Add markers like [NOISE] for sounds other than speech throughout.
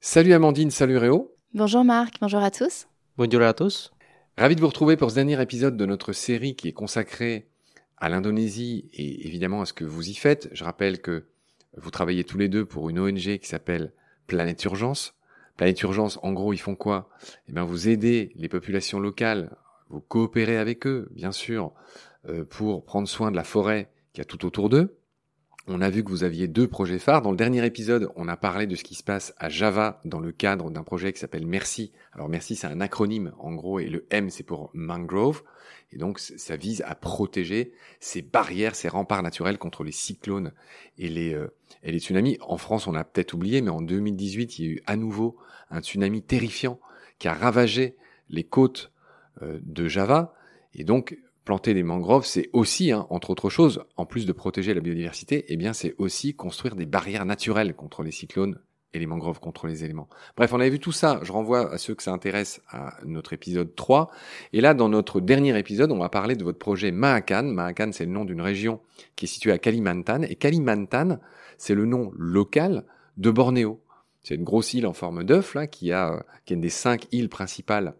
Salut Amandine, salut Réo. Bonjour Marc, bonjour à tous. Bonjour à tous. Ravi de vous retrouver pour ce dernier épisode de notre série qui est consacrée à l'Indonésie et évidemment à ce que vous y faites. Je rappelle que vous travaillez tous les deux pour une ONG qui s'appelle Planète Urgence. Planète Urgence, en gros, ils font quoi? Eh bien, vous aidez les populations locales, vous coopérez avec eux, bien sûr, euh, pour prendre soin de la forêt qui a tout autour d'eux. On a vu que vous aviez deux projets phares. Dans le dernier épisode, on a parlé de ce qui se passe à Java dans le cadre d'un projet qui s'appelle Merci. Alors Merci, c'est un acronyme en gros, et le M, c'est pour mangrove. Et donc, ça vise à protéger ces barrières, ces remparts naturels contre les cyclones et les, euh, et les tsunamis. En France, on a peut-être oublié, mais en 2018, il y a eu à nouveau un tsunami terrifiant qui a ravagé les côtes euh, de Java. Et donc, planter des mangroves, c'est aussi, hein, entre autres choses, en plus de protéger la biodiversité, eh bien, c'est aussi construire des barrières naturelles contre les cyclones et les mangroves contre les éléments. Bref, on avait vu tout ça. Je renvoie à ceux que ça intéresse à notre épisode 3. Et là, dans notre dernier épisode, on va parler de votre projet Mahakan. Mahakan, c'est le nom d'une région qui est située à Kalimantan. Et Kalimantan, c'est le nom local de Bornéo. C'est une grosse île en forme d'œuf, là, qui a, qui est une des cinq îles principales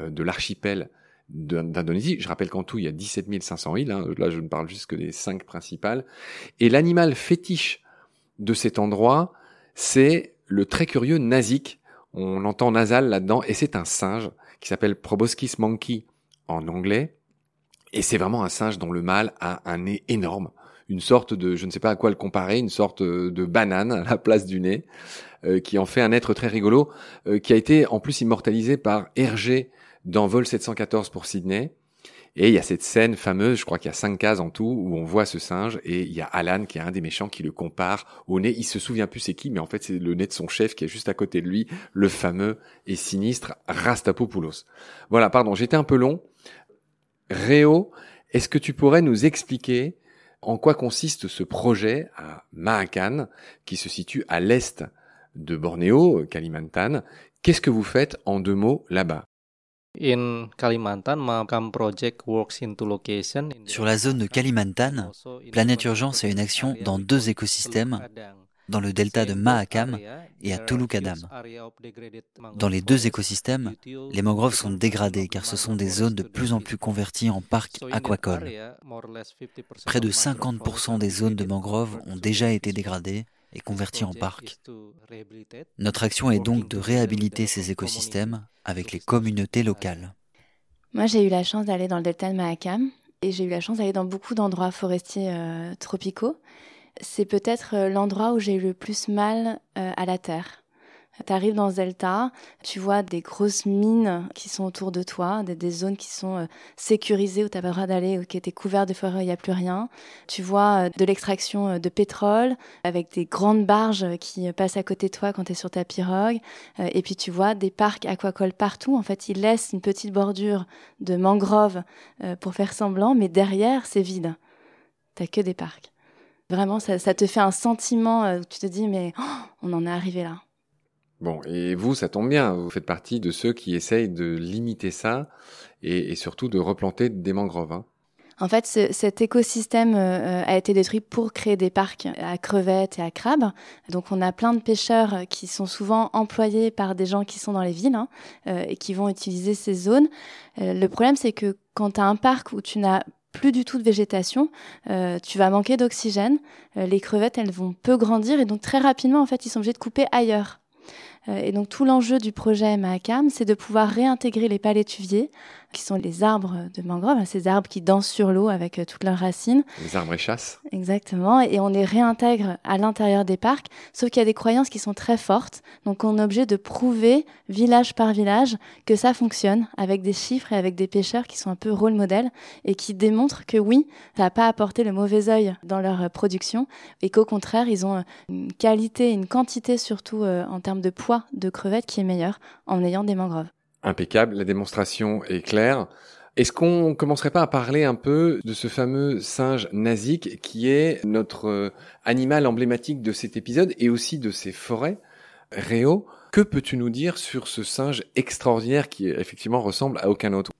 euh, de l'archipel d'Indonésie. Je rappelle qu'en tout, il y a 17 500 îles. Hein. Là, je ne parle juste que des cinq principales. Et l'animal fétiche de cet endroit, c'est le très curieux nazik. On entend nasal là-dedans, et c'est un singe qui s'appelle Proboscis monkey en anglais. Et c'est vraiment un singe dont le mâle a un nez énorme, une sorte de, je ne sais pas à quoi le comparer, une sorte de banane à la place du nez, euh, qui en fait un être très rigolo, euh, qui a été en plus immortalisé par Hergé dans Vol 714 pour Sydney. Et il y a cette scène fameuse, je crois qu'il y a cinq cases en tout, où on voit ce singe et il y a Alan qui est un des méchants qui le compare au nez. Il se souvient plus c'est qui, mais en fait c'est le nez de son chef qui est juste à côté de lui, le fameux et sinistre Rastapopoulos. Voilà, pardon, j'étais un peu long. Réo, est-ce que tu pourrais nous expliquer en quoi consiste ce projet à Mahakan, qui se situe à l'est de Bornéo, Kalimantan? Qu'est-ce que vous faites en deux mots là-bas? Sur la zone de Kalimantan, Planète Urgence a une action dans deux écosystèmes, dans le delta de Mahakam et à Tulukadam. Dans les deux écosystèmes, les mangroves sont dégradées car ce sont des zones de plus en plus converties en parcs aquacoles. Près de 50% des zones de mangroves ont déjà été dégradées et converties en parcs. Notre action est donc de réhabiliter ces écosystèmes avec les communautés locales. Moi, j'ai eu la chance d'aller dans le delta de Mahakam et j'ai eu la chance d'aller dans beaucoup d'endroits forestiers euh, tropicaux. C'est peut-être euh, l'endroit où j'ai eu le plus mal euh, à la terre. Tu arrives dans Delta, tu vois des grosses mines qui sont autour de toi, des, zones qui sont euh, sécurisées où tu n'as pas le droit d'aller, ou qui étaient couvertes de forêts, il n'y a plus rien. Tu vois euh, de l'extraction euh, de pétrole avec des grandes barges qui passent à côté de toi quand tu es sur ta pirogue. Et puis tu vois des parcs aquacoles partout. En fait, ils laissent une petite bordure de mangroves pour faire semblant, mais derrière, c'est vide. T'as que des parcs. Vraiment, ça, te fait un sentiment où tu te dis, mais oh, on en est arrivé là. Bon, et vous, ça tombe bien, vous faites partie de ceux qui essayent de limiter ça et, surtout de replanter des mangroves. Hein. En fait, cet écosystème euh, a été détruit pour créer des parcs à crevettes et à crabes. Donc, on a plein de pêcheurs qui sont souvent employés par des gens qui sont dans les villes hein, euh, et qui vont utiliser ces zones. Euh, le problème, c'est que quand tu as un parc où tu n'as plus du tout de végétation, tu vas manquer d'oxygène. les crevettes, elles vont peu grandir et donc très rapidement, en fait, ils sont obligés de couper ailleurs. Euh, et donc tout l'enjeu du projet Mahakam, c'est de pouvoir réintégrer les palétuviers qui sont les arbres de mangrove, hein, ces arbres qui dansent sur l'eau avec euh, toutes leurs racines. Les arbres échassent. Exactement, et on les réintègre à l'intérieur des parcs, sauf qu'il y a des croyances qui sont très fortes, donc on est obligé de prouver, village par village, que ça fonctionne, avec des chiffres et avec des pêcheurs qui sont un peu rôle modèle, et qui démontrent que oui, ça n'a pas apporté le mauvais œil dans leur euh, production, et qu'au contraire, ils ont euh, une qualité, une quantité surtout en termes de poids de crevettes qui est meilleure en ayant des mangroves impeccable, la démonstration est claire. Est-ce qu'on commencerait pas à parler un peu de ce fameux singe nazik qui est notre euh, animal emblématique de cet épisode et aussi de ces forêts? Réo, que peux-tu nous dire sur ce singe extraordinaire qui effectivement ressemble à aucun autre?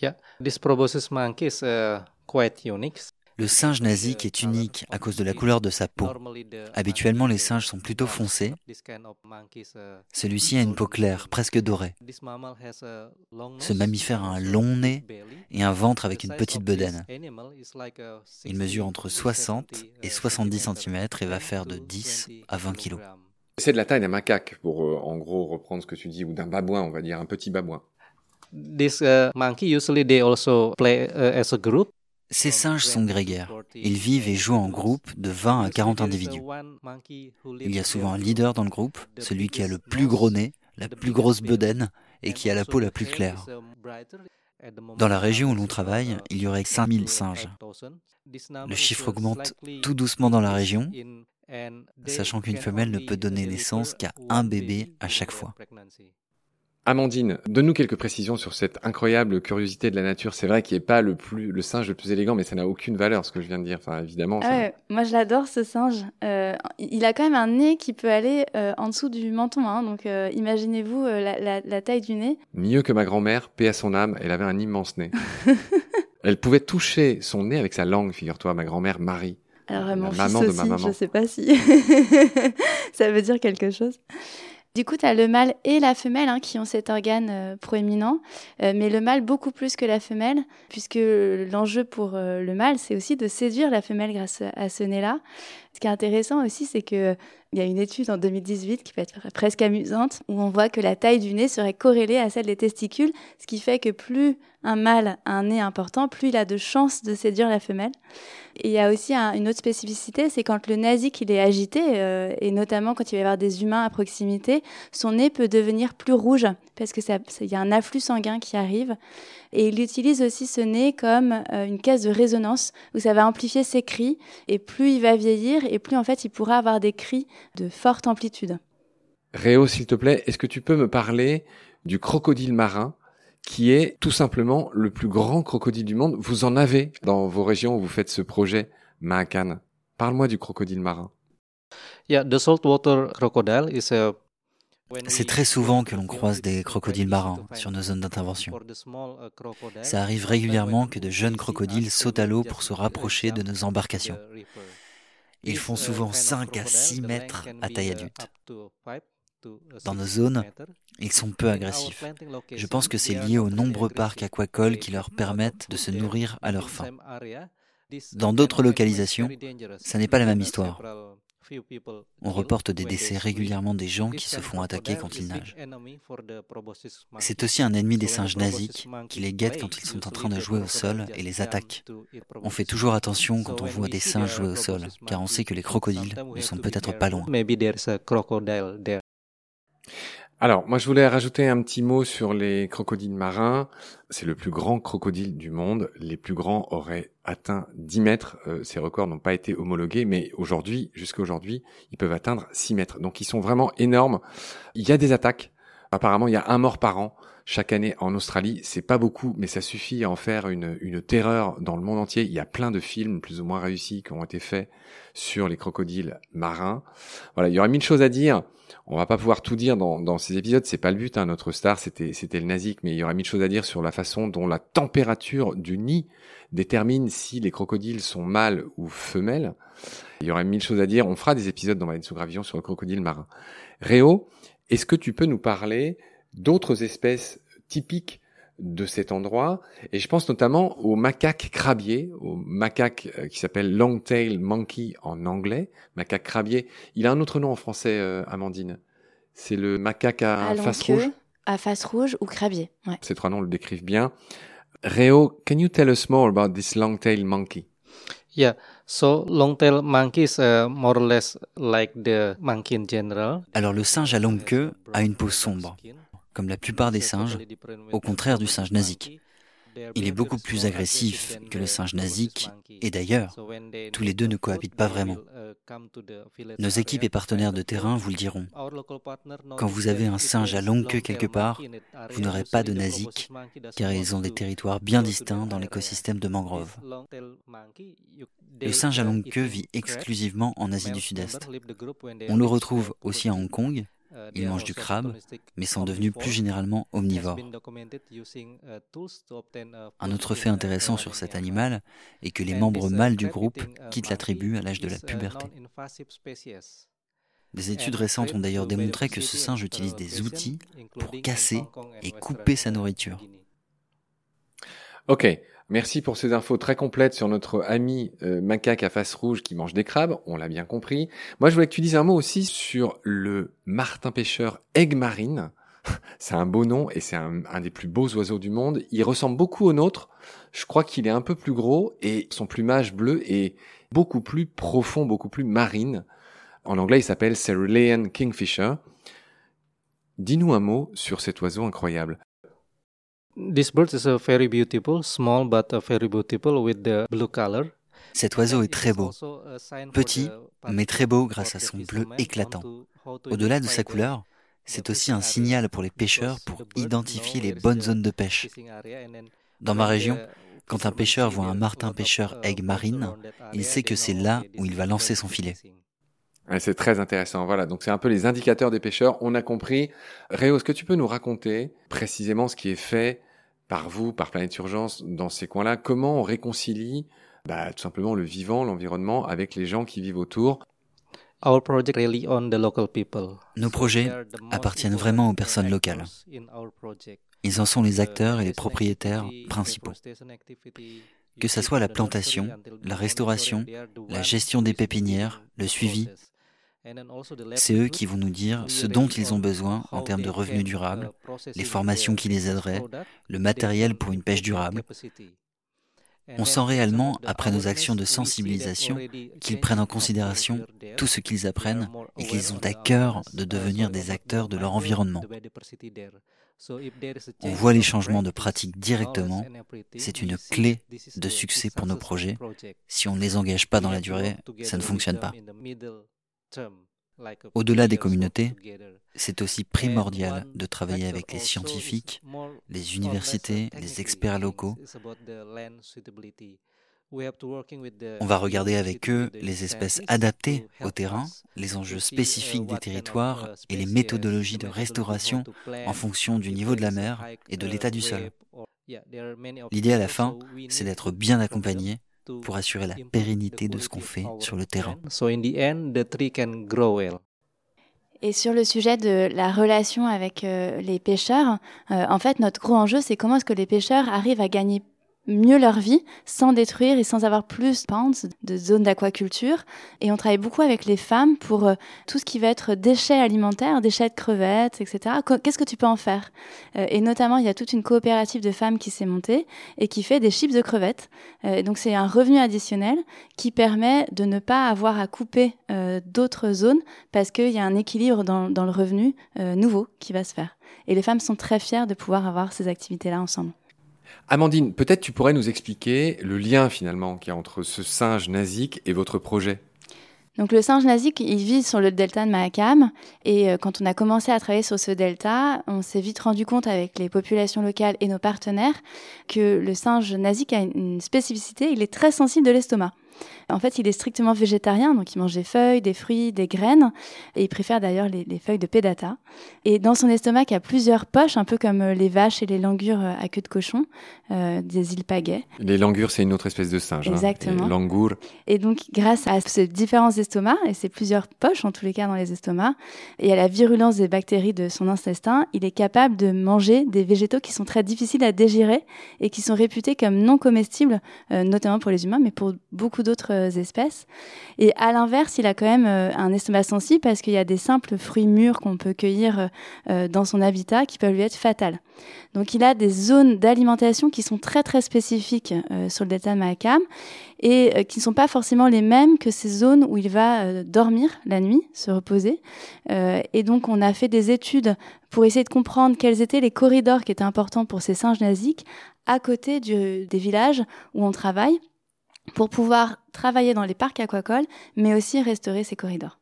Yeah, this proboscis monkey is uh, quite unique. Le singe nasique est unique à cause de la couleur de sa peau. Habituellement, les singes sont plutôt foncés. Celui-ci a une peau claire, presque dorée. Ce mammifère a un long nez et un ventre avec une petite bedaine. Il mesure entre 60 et 70 cm et va faire de 10 à 20 kg. C'est de la taille d'un macaque, pour euh, en gros reprendre ce que tu dis, ou d'un babouin, on va dire, un petit babouin. This uh, monkey usually they also play uh, as a group. Ces singes sont grégaires. Ils vivent et jouent en groupe de 20 à 40 individus. Il y a souvent un leader dans le groupe, celui qui a le plus gros nez, la plus grosse bedaine et qui a la peau la plus claire. Dans la région où l'on travaille, il y aurait 5000 singes. Le chiffre augmente tout doucement dans la région, sachant qu'une femelle ne peut donner naissance qu'à un bébé à chaque fois. Amandine, donne-nous quelques précisions sur cette incroyable curiosité de la nature. C'est vrai qu'il n'est pas le plus le singe le plus élégant, mais ça n'a aucune valeur ce que je viens de dire. Enfin, évidemment. Moi, je l'adore ce singe. Euh, il a quand même un nez qui peut aller euh, en dessous du menton. Hein, donc, euh, imaginez-vous la, taille du nez. Mieux que ma grand-mère, paix à son âme, elle avait un immense nez. [LAUGHS] elle pouvait toucher son nez avec sa langue, figure-toi, ma grand-mère Marie. Alors, la maman de ma maman. Je sais pas si [LAUGHS] ça veut dire quelque chose. Du coup, tu as le mâle et la femelle hein, qui ont cet organe euh, proéminent, euh, mais le mâle beaucoup plus que la femelle, puisque l'enjeu pour euh, le mâle, c'est aussi de séduire la femelle grâce à ce nez-là. Ce qui est intéressant aussi, c'est qu'il y a une étude en 2018 qui peut être presque amusante, où on voit que la taille du nez serait corrélée à celle des testicules, ce qui fait que plus un mâle a un nez important, plus il a de chances de séduire la femelle. Il y a aussi une autre spécificité, c'est quand le nasique il est agité, euh, et notamment quand il va y avoir des humains à proximité, son nez peut devenir plus rouge parce que il y a un afflux sanguin qui arrive. Et il utilise aussi ce nez comme euh, une caisse de résonance où ça va amplifier ses cris. Et plus il va vieillir, et plus en fait il pourra avoir des cris de forte amplitude. Réo, s'il te plaît, est-ce que tu peux me parler du crocodile marin qui est tout simplement le plus grand crocodile du monde? Vous en avez dans vos régions où vous faites ce projet Maakan. Parle-moi du crocodile marin. c'est très souvent que l'on croise des crocodiles marins sur nos zones d'intervention. Ça arrive régulièrement que de jeunes crocodiles sautent à l'eau pour se rapprocher de nos embarcations. Ils font souvent 5 à 6 mètres à taille adulte. Dans nos zones, ils sont peu agressifs. Je pense que c'est lié aux nombreux parcs aquacoles qui leur permettent de se nourrir à leur faim. Dans d'autres localisations, ça n'est pas la même histoire. On reporte des décès régulièrement des gens qui se font attaquer quand ils nagent. C'est aussi un ennemi des singes nasiques qui les guettent quand ils sont en train de jouer au sol et les attaque. On fait toujours attention quand on voit des singes jouer au sol, car on sait que les crocodiles ne sont peut-être pas loin. Alors, moi, je voulais rajouter un petit mot sur les crocodiles marins. C'est le plus grand crocodile du monde. Les plus grands auraient atteint 10 mètres. Euh, ces records n'ont pas été homologués, mais aujourd'hui, jusqu'à aujourd'hui, ils peuvent atteindre 6 mètres. Donc, ils sont vraiment énormes. Il y a des attaques. Apparemment, il y a un mort par an chaque année en Australie. C'est pas beaucoup, mais ça suffit à en faire une, une terreur dans le monde entier. Il y a plein de films plus ou moins réussis qui ont été faits sur les crocodiles marins. Voilà, il y aurait mille choses à dire. On va pas pouvoir tout dire dans, dans ces épisodes, c'est pas le but. Hein. Notre star, c'était c'était le Nazik, mais il y aurait mille choses à dire sur la façon dont la température du nid détermine si les crocodiles sont mâles ou femelles. Il y aurait mille choses à dire. On fera des épisodes dans Baleine sous gravillon sur le crocodile marin. Réo, est-ce que tu peux nous parler d'autres espèces typiques de cet endroit? Et je pense notamment au macaque crabier, au macaque euh, qui s'appelle long-tail monkey en anglais, macaque crabier. Il a un autre nom en français, euh, Amandine. C'est le macaque à, face rouge? À face rouge ou crabier. Ouais. Ces trois noms le décrivent bien. Réo, can you tell us more about this long-tail monkey? Yeah, so long-tail monkey is more or less like the monkey in general. Alors le singe à longue queue a une peau sombre comme la plupart des singes, au contraire du singe nasique. Il est beaucoup plus agressif que le singe nasique, et d'ailleurs, tous les deux ne cohabitent pas vraiment. Nos équipes et partenaires de terrain vous le diront. Quand vous avez un singe à longue queue quelque part, vous n'aurez pas de nasique, car ils ont des territoires bien distincts dans l'écosystème de mangrove. Le singe à longue queue vit exclusivement en Asie du Sud-Est. On le retrouve aussi à Hong Kong, Ils mangent du crabe, mais sont devenus plus généralement omnivores. Un autre fait intéressant sur cet animal est que les membres mâles du groupe quittent la tribu à l'âge de la puberté. Des études récentes ont d'ailleurs démontré que ce singe utilise des outils pour casser et couper sa nourriture. Ok, merci pour ces infos très complètes sur notre ami euh, macaque à face rouge qui mange des crabes, on l'a bien compris. Moi je voulais que tu dises un mot aussi sur le martin pêcheur aigle marine. [LAUGHS] c'est un beau nom et c'est un, un, des plus beaux oiseaux du monde. Il ressemble beaucoup au nôtre. Je crois qu'il est un peu plus gros et son plumage bleu est beaucoup plus profond, beaucoup plus marine. En anglais, il s'appelle Cerulean Kingfisher. Dis-nous un mot sur cet oiseau incroyable. Cet oiseau est très beau, petit, mais très beau grâce à son bleu éclatant. Au-delà de sa couleur, c'est aussi un signal pour les pêcheurs pour identifier les bonnes zones de pêche. Dans ma région, quand un pêcheur voit un martin pêcheur aigle marine, il sait que c'est là où il va lancer son filet. c'est très intéressant. Voilà, donc c'est un peu les indicateurs des pêcheurs. On a compris. Réo, est-ce que tu peux nous raconter précisément ce qui est fait par vous, par Planète Urgence, dans ces coins-là Comment on réconcilie bah, tout simplement le vivant, l'environnement, avec les gens qui vivent autour? Nos projets appartiennent vraiment aux personnes locales. Ils en sont les acteurs et les propriétaires principaux. Que ce soit la plantation, la restauration, la gestion des pépinières, le suivi, c'est eux qui vont nous dire ce dont ils ont besoin en termes de revenus durables, les formations qui les aideraient, le matériel pour une pêche durable. On sent réellement, après nos actions de sensibilisation, qu'ils prennent en considération tout ce qu'ils apprennent et qu'ils ont à cœur de devenir des acteurs de leur environnement. On voit les changements de pratique directement. C'est une clé de succès pour nos projets. Si on ne les engage pas dans la durée, ça ne fonctionne pas. Au-delà des communautés, c'est aussi primordial de travailler avec les scientifiques, les universités, les experts locaux. On va regarder avec eux les espèces adaptées au terrain, les enjeux spécifiques des territoires et les méthodologies de restauration en fonction du niveau de la mer et de l'état du sol. L'idée à la fin, c'est d'être bien accompagné pour assurer la pérennité de ce qu'on fait sur le terrain. Et sur le sujet de la relation avec euh, les pêcheurs, euh, en fait, notre gros enjeu, c'est comment est-ce que les pêcheurs arrivent à gagner mieux leur vie sans détruire et sans avoir plus de zones d'aquaculture. Et on travaille beaucoup avec les femmes pour euh, tout ce qui va être déchets alimentaires, déchets de crevettes, etc. Qu'est-ce que tu peux en faire? Euh, Et notamment, il y a toute une coopérative de femmes qui s'est montée et qui fait des chips de crevettes. Euh, donc c'est un revenu additionnel qui permet de ne pas avoir à couper d'autres zones parce qu'il y a un équilibre dans, dans le revenu nouveau qui va se faire. Et les femmes sont très fières de pouvoir avoir ces activités-là ensemble. Amandine, peut-être tu pourrais nous expliquer le lien finalement qu'il y a entre ce singe nasique et votre projet? Donc le singe nasique, il vit sur le delta de Mahakam et euh, quand on a commencé à travailler sur ce delta, on s'est vite rendu compte avec les populations locales et nos partenaires que le singe nasique a une spécificité, il est très sensible de l'estomac. En fait, il est strictement végétarien, donc il mange des feuilles, des fruits, des graines, et il préfère d'ailleurs les, feuilles de pédata. Et dans son estomac, il y a plusieurs poches, un peu comme euh, les vaches et les langures euh, à queue de cochon, euh, des îles pagaies. Les langures, c'est une autre espèce de singe. Hein. Exactement. langour. Et donc, grâce à ces différents estomacs, et ces plusieurs poches en tous les cas dans les estomacs, et à la virulence des bactéries de son intestin, il est capable de manger des végétaux qui sont très difficiles à digérer et qui sont réputés comme non comestibles, notamment pour les humains, mais pour beaucoup d'autres euh, espèces. Et à l'inverse, il a quand même euh, un estomac sensible parce qu'il y a des simples fruits mûrs qu'on peut cueillir euh, dans son habitat qui peuvent lui être fatales. Donc il a des zones d'alimentation qui sont très très spécifiques sur le delta de et qui ne sont pas forcément les mêmes que ces zones où il va dormir la nuit, se reposer. et donc on a fait des études pour essayer de comprendre quels étaient les corridors qui étaient importants pour ces singes nasiques à côté des villages où on travaille pour pouvoir travailler dans les parcs aquacoles, mais aussi restaurer ces corridors.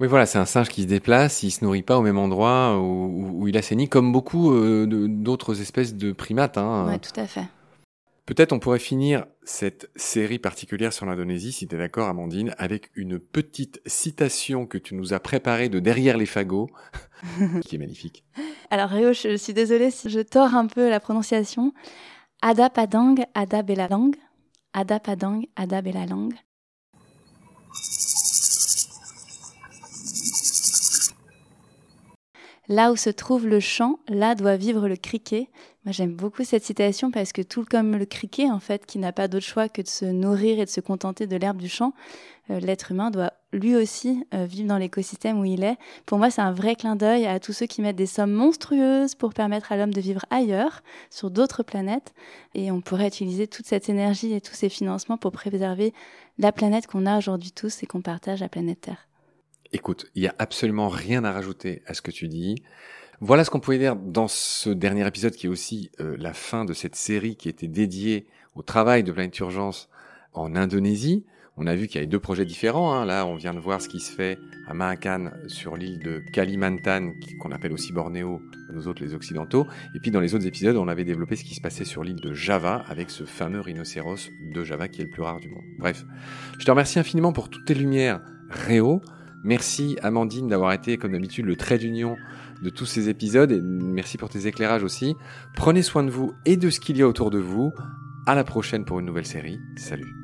Oui, voilà, c'est un singe qui se déplace, il se nourrit pas au même endroit où, il assainit, comme beaucoup euh, d'autres espèces de primates. Hein. Oui, tout à fait. Peut-être on pourrait finir cette série particulière sur l'Indonésie, si tu es d'accord Amandine, avec une petite citation que tu nous as préparée de Derrière les fagots, [LAUGHS] qui est magnifique. Alors Réo, je suis désolée si je tords un peu la prononciation. Ada Padang, Ada Bella Lang. Ada Padang, Ada Bella Lang. Là où se trouve le champ, là doit vivre le criquet. Moi, j'aime beaucoup cette citation parce que tout comme le criquet, en fait, qui n'a pas d'autre choix que de se nourrir et de se contenter de l'herbe du champ, euh, l'être humain doit lui aussi euh, vivre dans l'écosystème où il est. Pour moi, c'est un vrai clin d'œil à tous ceux qui mettent des sommes monstrueuses pour permettre à l'homme de vivre ailleurs, sur d'autres planètes. Et on pourrait utiliser toute cette énergie et tous ces financements pour préserver la planète qu'on a aujourd'hui tous et qu'on partage, la planète Terre. Écoute, il n'y a absolument rien à rajouter à ce que tu dis. Voilà ce qu'on pouvait dire dans ce dernier épisode qui est aussi euh, la fin de cette série qui était dédiée au travail de Planète Urgence en Indonésie. On a vu qu'il y avait deux projets différents. Hein. Là, on vient de voir ce qui se fait à Mahakan sur l'île de Kalimantan, qu'on appelle aussi Bornéo, nous autres les Occidentaux. Et puis dans les autres épisodes, on avait développé ce qui se passait sur l'île de Java avec ce fameux rhinocéros de Java qui est le plus rare du monde. Bref, je te remercie infiniment pour toutes tes lumières, Réo. Merci Amandine d'avoir été, comme d'habitude, le trait d'union de tous ces épisodes et merci pour tes éclairages aussi. Prenez soin de vous et de ce qu'il y a autour de vous. À la prochaine pour une nouvelle série. Salut.